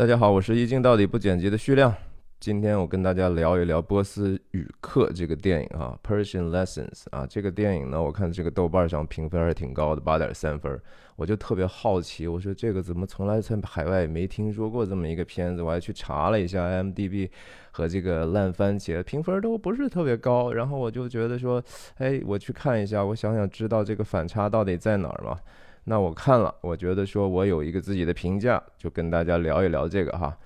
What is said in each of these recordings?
大家好，我是一镜到底不剪辑的徐亮。今天我跟大家聊一聊《波斯语课》这个电影啊，《Persian Lessons》啊，这个电影呢，我看这个豆瓣上评分还是挺高的，八点三分。我就特别好奇，我说这个怎么从来在海外没听说过这么一个片子？我还去查了一下 IMDB 和这个烂番茄评分都不是特别高。然后我就觉得说，哎，我去看一下，我想想知道这个反差到底在哪儿嘛。那我看了，我觉得说我有一个自己的评价，就跟大家聊一聊这个哈。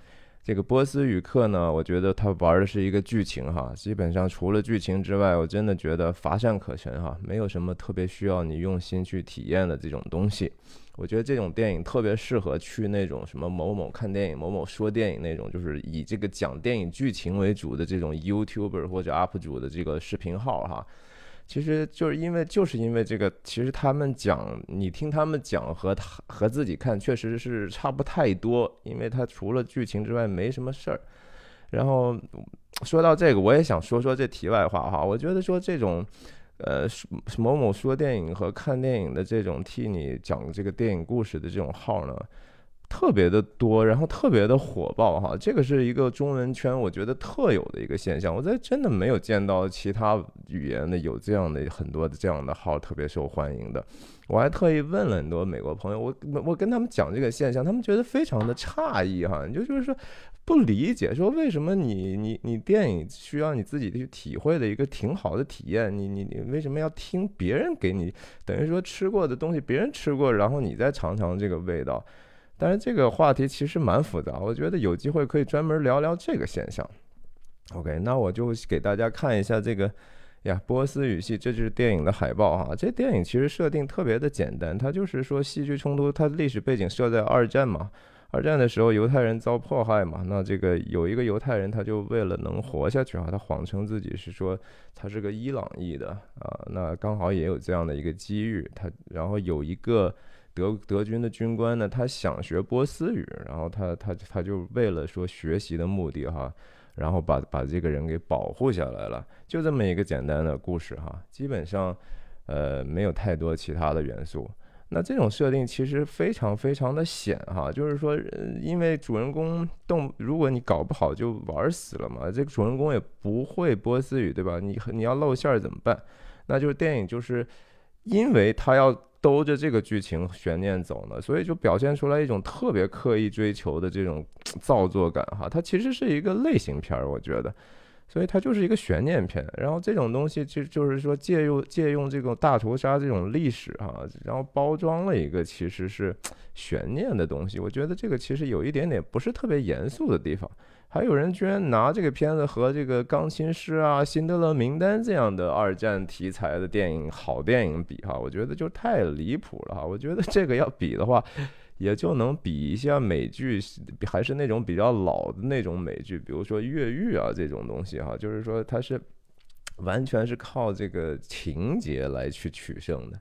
这个波斯语课呢，我觉得他玩的是一个剧情哈，基本上除了剧情之外，我真的觉得乏善可陈哈，没有什么特别需要你用心去体验的这种东西。我觉得这种电影特别适合去那种什么某某看电影、某某说电影那种，就是以这个讲电影剧情为主的这种 YouTuber 或者 UP 主的这个视频号哈。其实就是因为就是因为这个，其实他们讲，你听他们讲和他和自己看确实是差不太多，因为他除了剧情之外没什么事儿。然后说到这个，我也想说说这题外话哈。我觉得说这种，呃，某某说电影和看电影的这种替你讲这个电影故事的这种号呢。特别的多，然后特别的火爆哈，这个是一个中文圈我觉得特有的一个现象，我在真的没有见到其他语言的有这样的很多的这样的号特别受欢迎的。我还特意问了很多美国朋友，我我跟他们讲这个现象，他们觉得非常的诧异哈，就就是说不理解，说为什么你你你电影需要你自己去体会的一个挺好的体验，你你你为什么要听别人给你等于说吃过的东西，别人吃过，然后你再尝尝这个味道。但是这个话题其实蛮复杂，我觉得有机会可以专门聊聊这个现象。OK，那我就给大家看一下这个呀，波斯语系，这就是电影的海报哈。这电影其实设定特别的简单，它就是说戏剧冲突，它历史背景设在二战嘛。二战的时候，犹太人遭迫害嘛，那这个有一个犹太人，他就为了能活下去啊，他谎称自己是说他是个伊朗裔的啊，那刚好也有这样的一个机遇，他然后有一个。德德军的军官呢，他想学波斯语，然后他他他就为了说学习的目的哈，然后把把这个人给保护下来了，就这么一个简单的故事哈，基本上呃没有太多其他的元素。那这种设定其实非常非常的险哈，就是说因为主人公动，如果你搞不好就玩死了嘛，这个主人公也不会波斯语对吧？你你要露馅儿怎么办？那就是电影就是因为他要。兜着这个剧情悬念走呢，所以就表现出来一种特别刻意追求的这种 造作感哈。它其实是一个类型片儿，我觉得，所以它就是一个悬念片。然后这种东西就就是说借用借用这种大屠杀这种历史哈，然后包装了一个其实是悬念的东西。我觉得这个其实有一点点不是特别严肃的地方。还有人居然拿这个片子和这个《钢琴师》啊、《辛德勒名单》这样的二战题材的电影好电影比哈，我觉得就太离谱了哈。我觉得这个要比的话，也就能比一下美剧，还是那种比较老的那种美剧，比如说《越狱》啊这种东西哈，就是说它是完全是靠这个情节来去取胜的。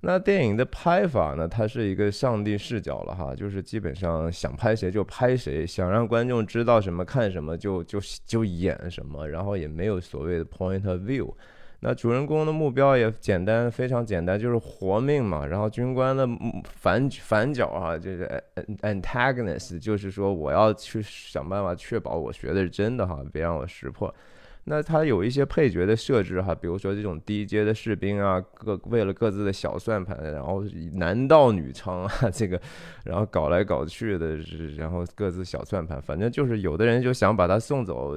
那电影的拍法呢？它是一个上帝视角了哈，就是基本上想拍谁就拍谁，想让观众知道什么看什么就就就演什么，然后也没有所谓的 point of view。那主人公的目标也简单，非常简单，就是活命嘛。然后军官的反反角啊，就是 antagonist，就是说我要去想办法确保我学的是真的哈，别让我识破。那他有一些配角的设置哈，比如说这种低阶的士兵啊，各为了各自的小算盘，然后男盗女娼啊，这个，然后搞来搞去的，然后各自小算盘，反正就是有的人就想把他送走，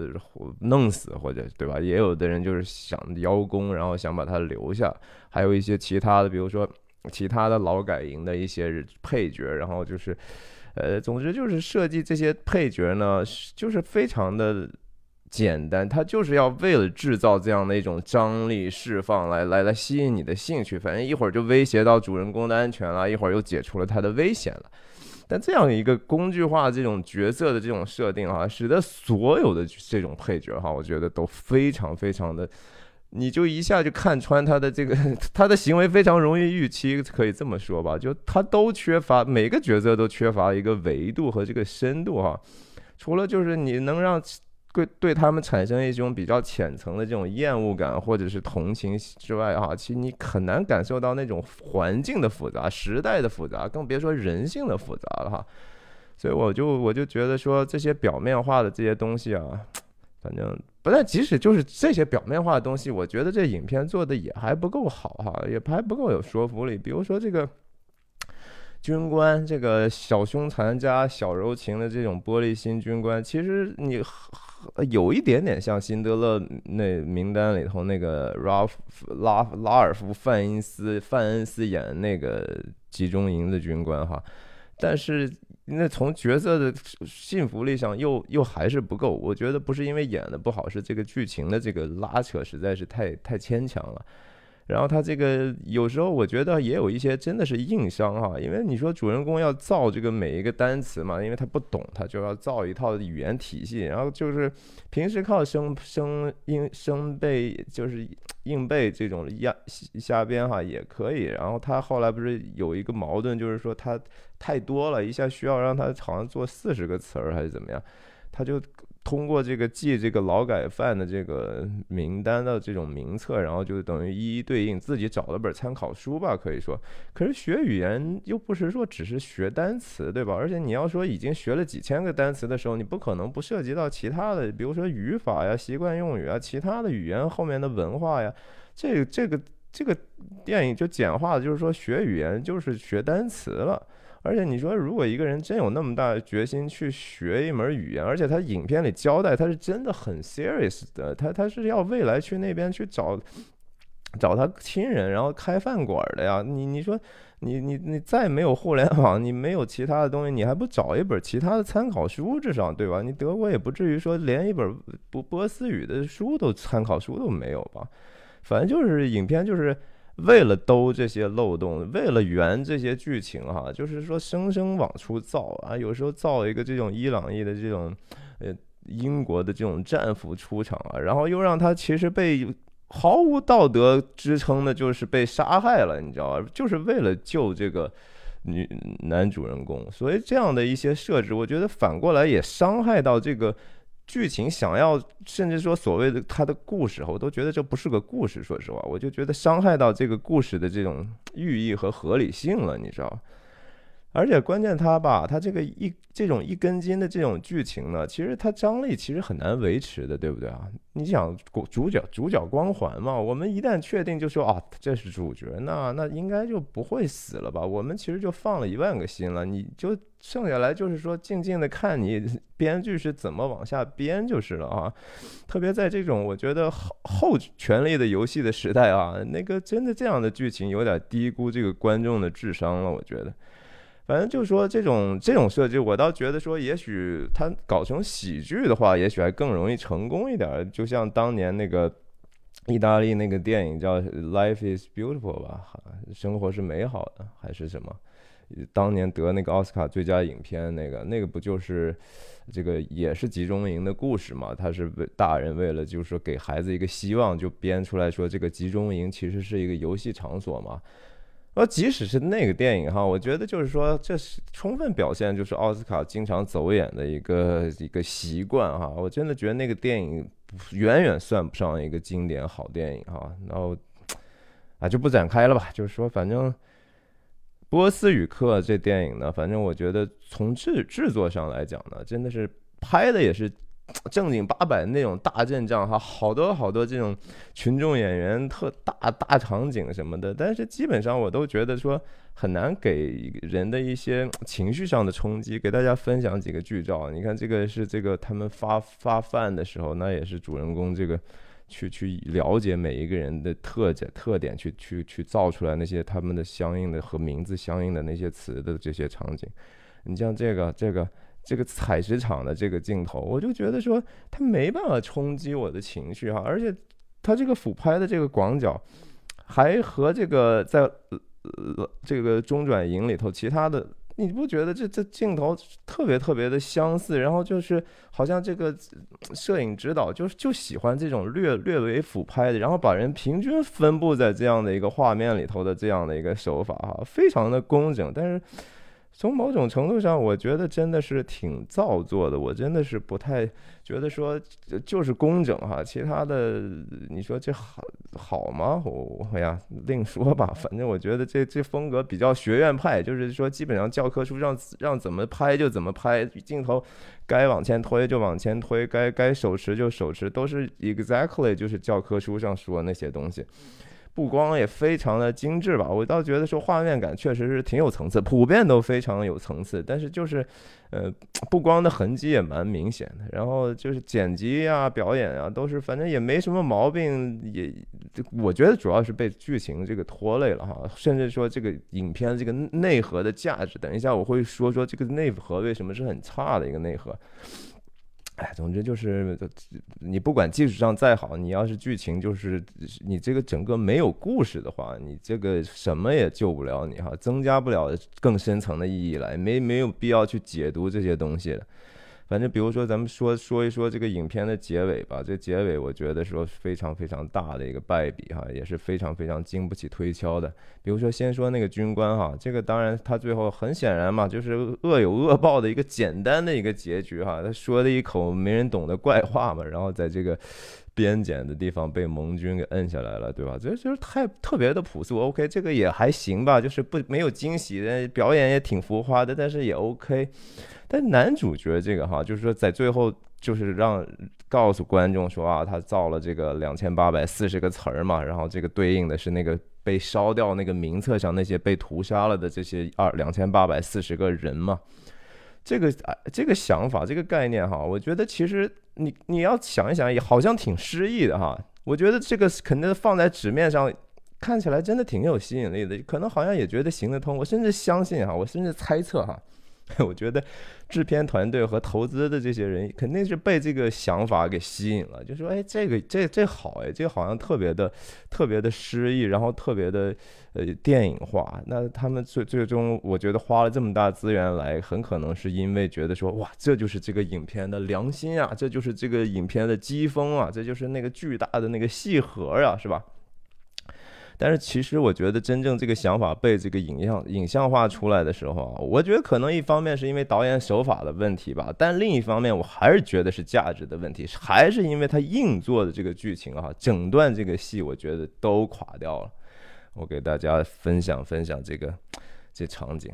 弄死或者对吧？也有的人就是想邀功，然后想把他留下，还有一些其他的，比如说其他的劳改营的一些配角，然后就是，呃，总之就是设计这些配角呢，就是非常的。简单，他就是要为了制造这样的一种张力释放，来来来吸引你的兴趣。反正一会儿就威胁到主人公的安全了，一会儿又解除了他的危险了。但这样一个工具化这种角色的这种设定哈，使得所有的这种配角哈，我觉得都非常非常的，你就一下就看穿他的这个 他的行为非常容易预期，可以这么说吧？就他都缺乏每个角色都缺乏一个维度和这个深度哈。除了就是你能让。对对他们产生一种比较浅层的这种厌恶感或者是同情之外，哈，其实你很难感受到那种环境的复杂、时代的复杂，更别说人性的复杂了，哈。所以我就我就觉得说这些表面化的这些东西啊，反正不但即使就是这些表面化的东西，我觉得这影片做的也还不够好哈，也还不够有说服力。比如说这个军官，这个小凶残加小柔情的这种玻璃心军官，其实你有一点点像辛德勒那名单里头那个拉拉拉尔夫范恩斯范恩斯演那个集中营的军官哈，但是。那从角色的信服力上又又还是不够，我觉得不是因为演的不好，是这个剧情的这个拉扯实在是太太牵强了。然后他这个有时候我觉得也有一些真的是硬伤哈，因为你说主人公要造这个每一个单词嘛，因为他不懂，他就要造一套语言体系，然后就是平时靠生生硬生背就是硬背这种压瞎编哈也可以。然后他后来不是有一个矛盾，就是说他太多了一下需要让他好像做四十个词儿还是怎么样，他就。通过这个记这个劳改犯的这个名单的这种名册，然后就等于一一对应，自己找了本参考书吧，可以说。可是学语言又不是说只是学单词，对吧？而且你要说已经学了几千个单词的时候，你不可能不涉及到其他的，比如说语法呀、习惯用语啊、其他的语言后面的文化呀。这这个这个电影就简化的，就是说学语言就是学单词了。而且你说，如果一个人真有那么大的决心去学一门语言，而且他影片里交代他是真的很 serious 的，他他是要未来去那边去找找他亲人，然后开饭馆的呀。你你说，你你你再没有互联网，你没有其他的东西，你还不找一本其他的参考书，至少对吧？你德国也不至于说连一本波波斯语的书都参考书都没有吧？反正就是影片就是。为了兜这些漏洞，为了圆这些剧情，哈，就是说生生往出造啊。有时候造一个这种伊朗裔的这种，呃，英国的这种战俘出场啊，然后又让他其实被毫无道德支撑的，就是被杀害了，你知道吧？就是为了救这个女男主人公，所以这样的一些设置，我觉得反过来也伤害到这个。剧情想要，甚至说所谓的他的故事，我都觉得这不是个故事。说实话，我就觉得伤害到这个故事的这种寓意和合理性了，你知道。而且关键他吧，他这个一这种一根筋的这种剧情呢，其实它张力其实很难维持的，对不对啊？你想主角主角光环嘛，我们一旦确定就说啊这是主角，那那应该就不会死了吧？我们其实就放了一万个心了，你就剩下来就是说静静的看你编剧是怎么往下编就是了啊。特别在这种我觉得后后权力的游戏的时代啊，那个真的这样的剧情有点低估这个观众的智商了，我觉得。反正就是说，这种这种设计，我倒觉得说，也许他搞成喜剧的话，也许还更容易成功一点。就像当年那个意大利那个电影叫《Life Is Beautiful》吧，生活是美好的，还是什么？当年得那个奥斯卡最佳影片，那个那个不就是这个也是集中营的故事嘛？他是为大人为了就是说给孩子一个希望，就编出来说这个集中营其实是一个游戏场所嘛。而即使是那个电影哈，我觉得就是说，这是充分表现就是奥斯卡经常走眼的一个一个习惯哈。我真的觉得那个电影远远算不上一个经典好电影哈。然后啊，就不展开了吧。就是说，反正《波斯语课》这电影呢，反正我觉得从制制作上来讲呢，真的是拍的也是。正经八百那种大阵仗哈，好多好多这种群众演员特大大场景什么的，但是基本上我都觉得说很难给人的一些 情绪上的冲击。给大家分享几个剧照，你看这个是这个他们发发饭的时候，那也是主人公这个去去了解每一个人的特点特点，去去去造出来那些他们的相应的和名字相应的那些词的这些场景。你像这个这个。这个采石场的这个镜头，我就觉得说他没办法冲击我的情绪哈，而且他这个俯拍的这个广角，还和这个在呃这个中转营里头其他的，你不觉得这这镜头特别特别的相似？然后就是好像这个摄影指导就是就喜欢这种略略微俯拍的，然后把人平均分布在这样的一个画面里头的这样的一个手法哈，非常的工整，但是。从某种程度上，我觉得真的是挺造作的。我真的是不太觉得说就是工整哈，其他的你说这好好吗？我哎呀，另说吧。反正我觉得这这风格比较学院派，就是说基本上教科书上让怎么拍就怎么拍，镜头该往前推就往前推，该该手持就手持，都是 exactly 就是教科书上说那些东西。布光也非常的精致吧，我倒觉得说画面感确实是挺有层次，普遍都非常有层次。但是就是，呃，布光的痕迹也蛮明显的。然后就是剪辑啊、表演啊，都是反正也没什么毛病。也我觉得主要是被剧情这个拖累了哈，甚至说这个影片这个内核的价值，等一下我会说说这个内核为什么是很差的一个内核。哎，总之就是，你不管技术上再好，你要是剧情就是你这个整个没有故事的话，你这个什么也救不了你哈，增加不了更深层的意义来，没没有必要去解读这些东西了。反正比如说，咱们说说一说这个影片的结尾吧。这结尾我觉得说非常非常大的一个败笔哈，也是非常非常经不起推敲的。比如说，先说那个军官哈，这个当然他最后很显然嘛，就是恶有恶报的一个简单的一个结局哈。他说了一口没人懂的怪话嘛，然后在这个边检的地方被盟军给摁下来了，对吧？这就是太特别的朴素。OK，这个也还行吧，就是不没有惊喜表演也挺浮夸的，但是也 OK。但男主角这个哈，就是说在最后就是让告诉观众说啊，他造了这个两千八百四十个词儿嘛，然后这个对应的是那个被烧掉那个名册上那些被屠杀了的这些二两千八百四十个人嘛。这个啊，这个想法，这个概念哈，我觉得其实你你要想一想，也好像挺诗意的哈。我觉得这个肯定放在纸面上看起来真的挺有吸引力的，可能好像也觉得行得通。我甚至相信哈，我甚至猜测哈。我觉得制片团队和投资的这些人肯定是被这个想法给吸引了，就说：“哎，这个这这好哎，这好像特别的特别的诗意，然后特别的呃电影化。”那他们最最终，我觉得花了这么大资源来，很可能是因为觉得说：“哇，这就是这个影片的良心啊，这就是这个影片的机锋啊，这就是那个巨大的那个戏核啊，是吧？”但是其实我觉得，真正这个想法被这个影像影像化出来的时候啊，我觉得可能一方面是因为导演手法的问题吧，但另一方面我还是觉得是价值的问题，还是因为他硬做的这个剧情啊，整段这个戏我觉得都垮掉了。我给大家分享分享这个这场景，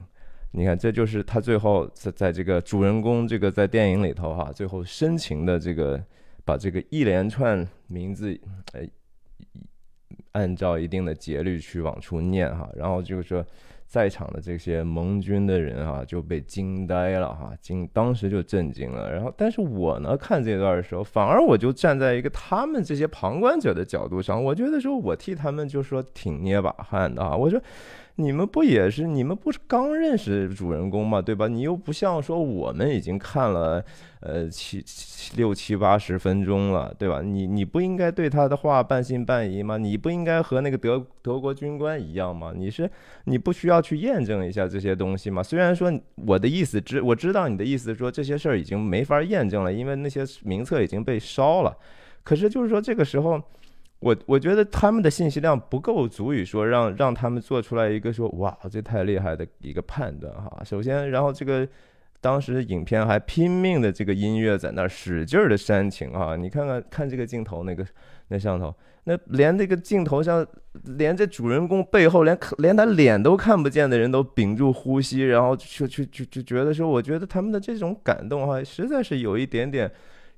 你看，这就是他最后在在这个主人公这个在电影里头哈，最后深情的这个把这个一连串名字哎。按照一定的节律去往出念哈，然后就是说，在场的这些盟军的人哈就被惊呆了哈，惊当时就震惊了。然后，但是我呢看这段的时候，反而我就站在一个他们这些旁观者的角度上，我觉得说我替他们就说挺捏把汗的啊，我说。你们不也是？你们不是刚认识主人公吗？对吧？你又不像说我们已经看了，呃，七七六七八十分钟了，对吧？你你不应该对他的话半信半疑吗？你不应该和那个德德国军官一样吗？你是你不需要去验证一下这些东西吗？虽然说我的意思知我知道你的意思，说这些事儿已经没法验证了，因为那些名册已经被烧了。可是就是说这个时候。我我觉得他们的信息量不够，足以说让让他们做出来一个说哇，这太厉害的一个判断哈。首先，然后这个当时影片还拼命的这个音乐在那儿使劲的煽情啊，你看看看这个镜头那个那上头，那连这个镜头上，连这主人公背后连连他脸都看不见的人都屏住呼吸，然后就就就就觉得说，我觉得他们的这种感动哈，实在是有一点点。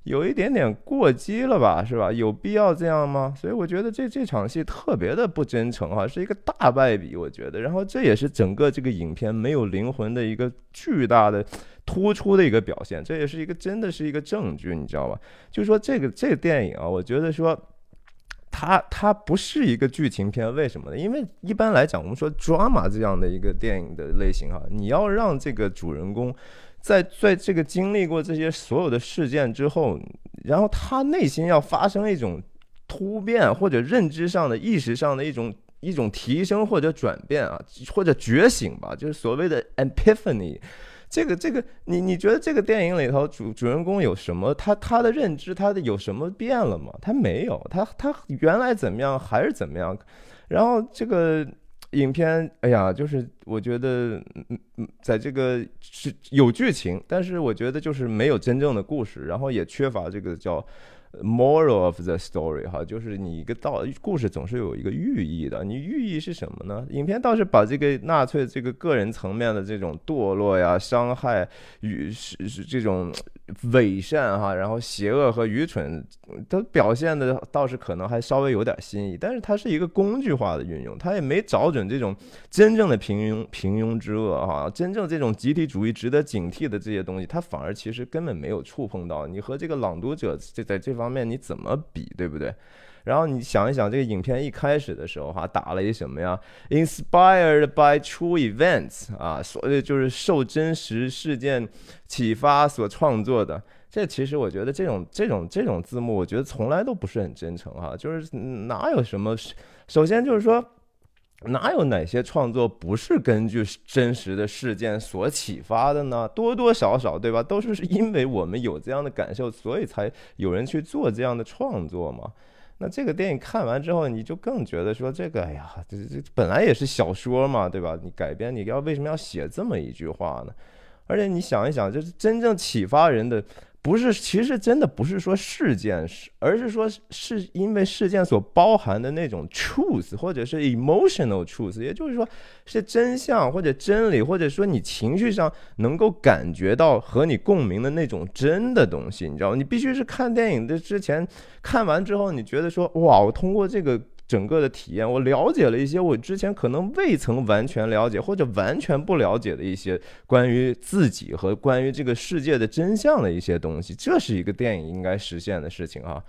有一点点过激了吧，是吧？有必要这样吗？所以我觉得这这场戏特别的不真诚哈，是一个大败笔，我觉得。然后这也是整个这个影片没有灵魂的一个巨大的突出的一个表现，这也是一个真的是一个证据，你知道吧？就是说这个这个电影啊，我觉得说它它不是一个剧情片，为什么呢？因为一般来讲，我们说 drama 这样的一个电影的类型哈，你要让这个主人公。在在这个经历过这些所有的事件之后，然后他内心要发生一种突变，或者认知上的、意识上的一种一种提升或者转变啊，或者觉醒吧，就是所谓的 epiphany。这个这个，你你觉得这个电影里头主主人公有什么？他他的认知，他的有什么变了吗？他没有，他他原来怎么样还是怎么样。然后这个。影片，哎呀，就是我觉得，嗯嗯，在这个是有剧情，但是我觉得就是没有真正的故事，然后也缺乏这个叫。Moral of the story，哈，就是你一个道故事总是有一个寓意的。你寓意是什么呢？影片倒是把这个纳粹这个个人层面的这种堕落呀、伤害与是是这种伪善哈，然后邪恶和愚蠢，都表现的倒是可能还稍微有点新意。但是它是一个工具化的运用，它也没找准这种真正的平庸平庸之恶哈，真正这种集体主义值得警惕的这些东西，它反而其实根本没有触碰到。你和这个朗读者这在这方。方面你怎么比，对不对？然后你想一想，这个影片一开始的时候哈，打了一什么呀？Inspired by true events 啊，所谓就是受真实事件启发所创作的。这其实我觉得这种这种这种字幕，我觉得从来都不是很真诚哈。就是哪有什么？首先就是说。哪有哪些创作不是根据真实的事件所启发的呢？多多少少，对吧？都是因为我们有这样的感受，所以才有人去做这样的创作嘛。那这个电影看完之后，你就更觉得说，这个，哎呀，这这本来也是小说嘛，对吧？你改编，你要为什么要写这么一句话呢？而且你想一想，就是真正启发人的。不是，其实真的不是说事件是，而是说是因为事件所包含的那种 truth，或者是 emotional truth，也就是说是真相或者真理，或者说你情绪上能够感觉到和你共鸣的那种真的东西，你知道吗？你必须是看电影的之前看完之后，你觉得说哇，我通过这个。整个的体验，我了解了一些我之前可能未曾完全了解或者完全不了解的一些关于自己和关于这个世界的真相的一些东西，这是一个电影应该实现的事情啊。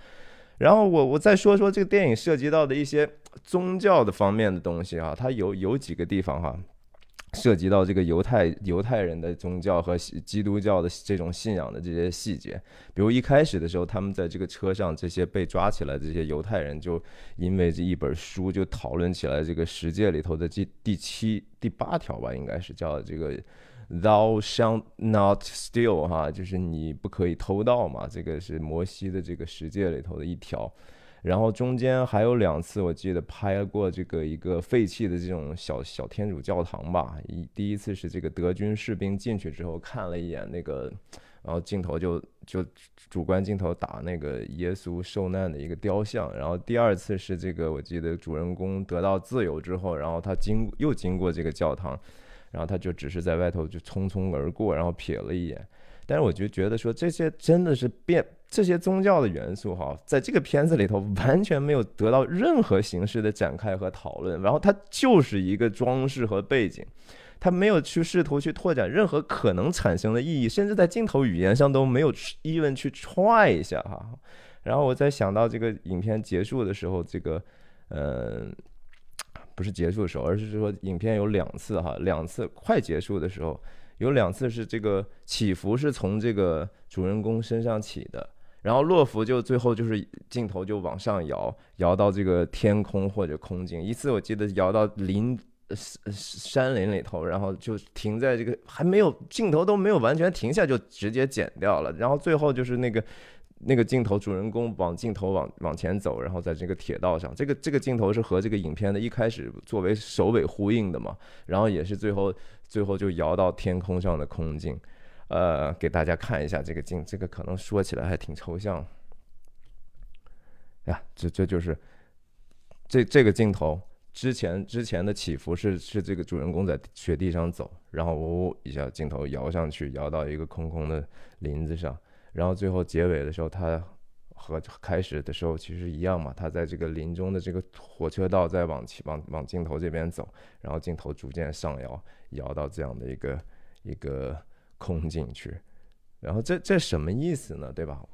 然后我我再说说这个电影涉及到的一些宗教的方面的东西啊，它有有几个地方哈。涉及到这个犹太犹太人的宗教和基督教的这种信仰的这些细节，比如一开始的时候，他们在这个车上，这些被抓起来这些犹太人，就因为这一本书就讨论起来这个十诫里头的第第七、第八条吧，应该是叫这个 “Thou shalt not steal” 哈，就是你不可以偷盗嘛，这个是摩西的这个十诫里头的一条。然后中间还有两次，我记得拍过这个一个废弃的这种小小天主教堂吧。一第一次是这个德军士兵进去之后看了一眼那个，然后镜头就就主观镜头打那个耶稣受难的一个雕像。然后第二次是这个，我记得主人公得到自由之后，然后他经又经过这个教堂，然后他就只是在外头就匆匆而过，然后瞥了一眼。但是我就觉得说这些真的是变这些宗教的元素哈，在这个片子里头完全没有得到任何形式的展开和讨论，然后它就是一个装饰和背景，它没有去试图去拓展任何可能产生的意义，甚至在镜头语言上都没有 even 去 try 一下哈。然后我在想到这个影片结束的时候，这个呃，不是结束的时候，而是说影片有两次哈，两次快结束的时候。有两次是这个起伏是从这个主人公身上起的，然后洛夫就最后就是镜头就往上摇，摇到这个天空或者空境。一次我记得摇到林山山林里头，然后就停在这个还没有镜头都没有完全停下就直接剪掉了。然后最后就是那个那个镜头，主人公往镜头往往前走，然后在这个铁道上，这个这个镜头是和这个影片的一开始作为首尾呼应的嘛，然后也是最后。最后就摇到天空上的空镜，呃，给大家看一下这个镜，这个可能说起来还挺抽象。呀，这这就是这这个镜头之前之前的起伏是是这个主人公在雪地上走，然后呜一下镜头摇上去，摇到一个空空的林子上，然后最后结尾的时候，他和开始的时候其实一样嘛，他在这个林中的这个火车道在往往往镜头这边走，然后镜头逐渐上摇。摇到这样的一个一个空境去，然后这这什么意思呢？对吧？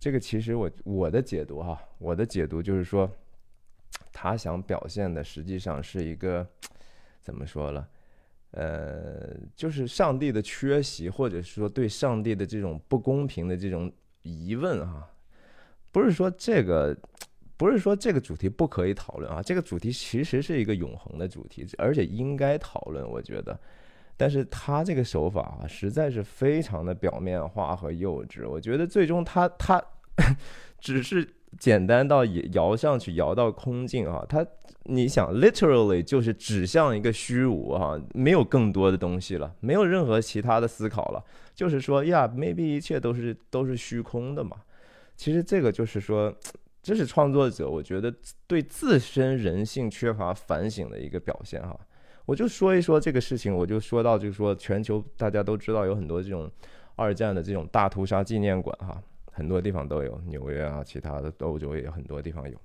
这个其实我我的解读哈，我的解读就是说，他想表现的实际上是一个怎么说了？呃，就是上帝的缺席，或者是说对上帝的这种不公平的这种疑问啊，不是说这个。不是说这个主题不可以讨论啊，这个主题其实是一个永恒的主题，而且应该讨论。我觉得，但是他这个手法啊，实在是非常的表面化和幼稚。我觉得最终他他 只是简单到摇上去，摇到空镜啊，它你想 literally 就是指向一个虚无哈，没有更多的东西了，没有任何其他的思考了，就是说呀，maybe 一切都是都是虚空的嘛。其实这个就是说，这是创作者我觉得对自身人性缺乏反省的一个表现哈。我就说一说这个事情，我就说到就是说全球大家都知道有很多这种二战的这种大屠杀纪念馆哈。很多地方都有，纽约啊，其他的欧洲也有很多地方有。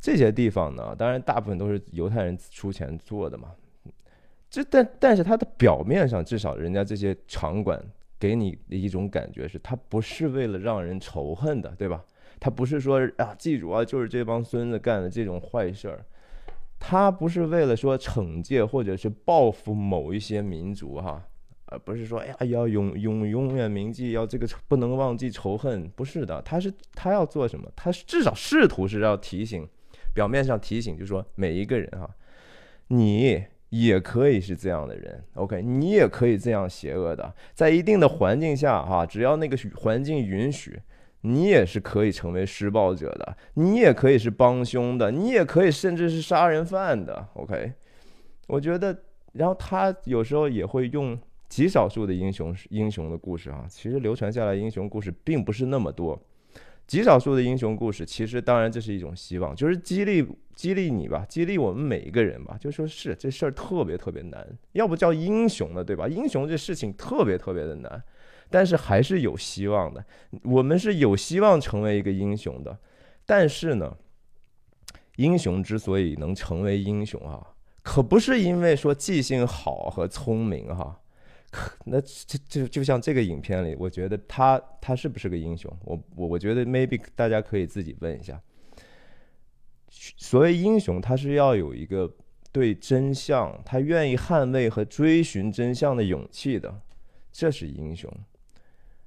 这些地方呢，当然大部分都是犹太人出钱做的嘛。这但但是它的表面上，至少人家这些场馆给你的一种感觉是，它不是为了让人仇恨的，对吧？它不是说啊，记住啊，就是这帮孙子干的这种坏事儿。它不是为了说惩戒或者是报复某一些民族哈。而不是说，哎呀，要永永永远铭记，要这个不能忘记仇恨，不是的，他是他要做什么？他至少试图是要提醒，表面上提醒，就是说每一个人哈，你也可以是这样的人，OK，你也可以这样邪恶的，在一定的环境下哈，只要那个环境允许，你也是可以成为施暴者的，你也可以是帮凶的，你也可以甚至是杀人犯的，OK，我觉得，然后他有时候也会用。极少数的英雄英雄的故事啊，其实流传下来英雄故事并不是那么多。极少数的英雄故事，其实当然这是一种希望，就是激励激励你吧，激励我们每一个人吧。就说是这事儿特别特别难，要不叫英雄呢，对吧？英雄这事情特别特别的难，但是还是有希望的。我们是有希望成为一个英雄的，但是呢，英雄之所以能成为英雄啊，可不是因为说记性好和聪明哈。那这就就像这个影片里，我觉得他他是不是个英雄？我我我觉得 maybe 大家可以自己问一下。所谓英雄，他是要有一个对真相，他愿意捍卫和追寻真相的勇气的，这是英雄。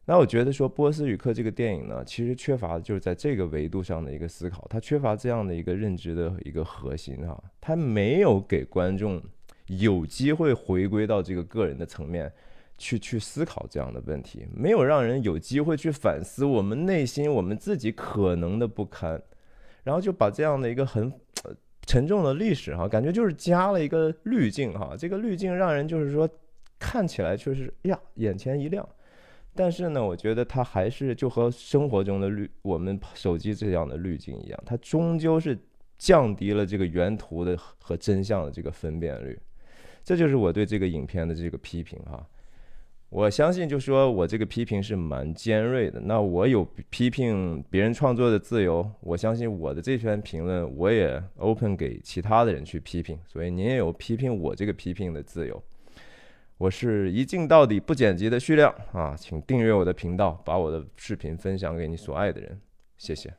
那我觉得说《波斯语课》这个电影呢，其实缺乏的就是在这个维度上的一个思考，它缺乏这样的一个认知的一个核心啊，它没有给观众。有机会回归到这个个人的层面，去去思考这样的问题，没有让人有机会去反思我们内心我们自己可能的不堪，然后就把这样的一个很沉重的历史哈，感觉就是加了一个滤镜哈，这个滤镜让人就是说看起来确实呀眼前一亮，但是呢，我觉得它还是就和生活中的滤我们手机这样的滤镜一样，它终究是降低了这个原图的和真相的这个分辨率。这就是我对这个影片的这个批评哈，我相信就说我这个批评是蛮尖锐的。那我有批评别人创作的自由，我相信我的这篇评论我也 open 给其他的人去批评，所以您也有批评我这个批评的自由。我是一镜到底不剪辑的徐亮啊，请订阅我的频道，把我的视频分享给你所爱的人，谢谢。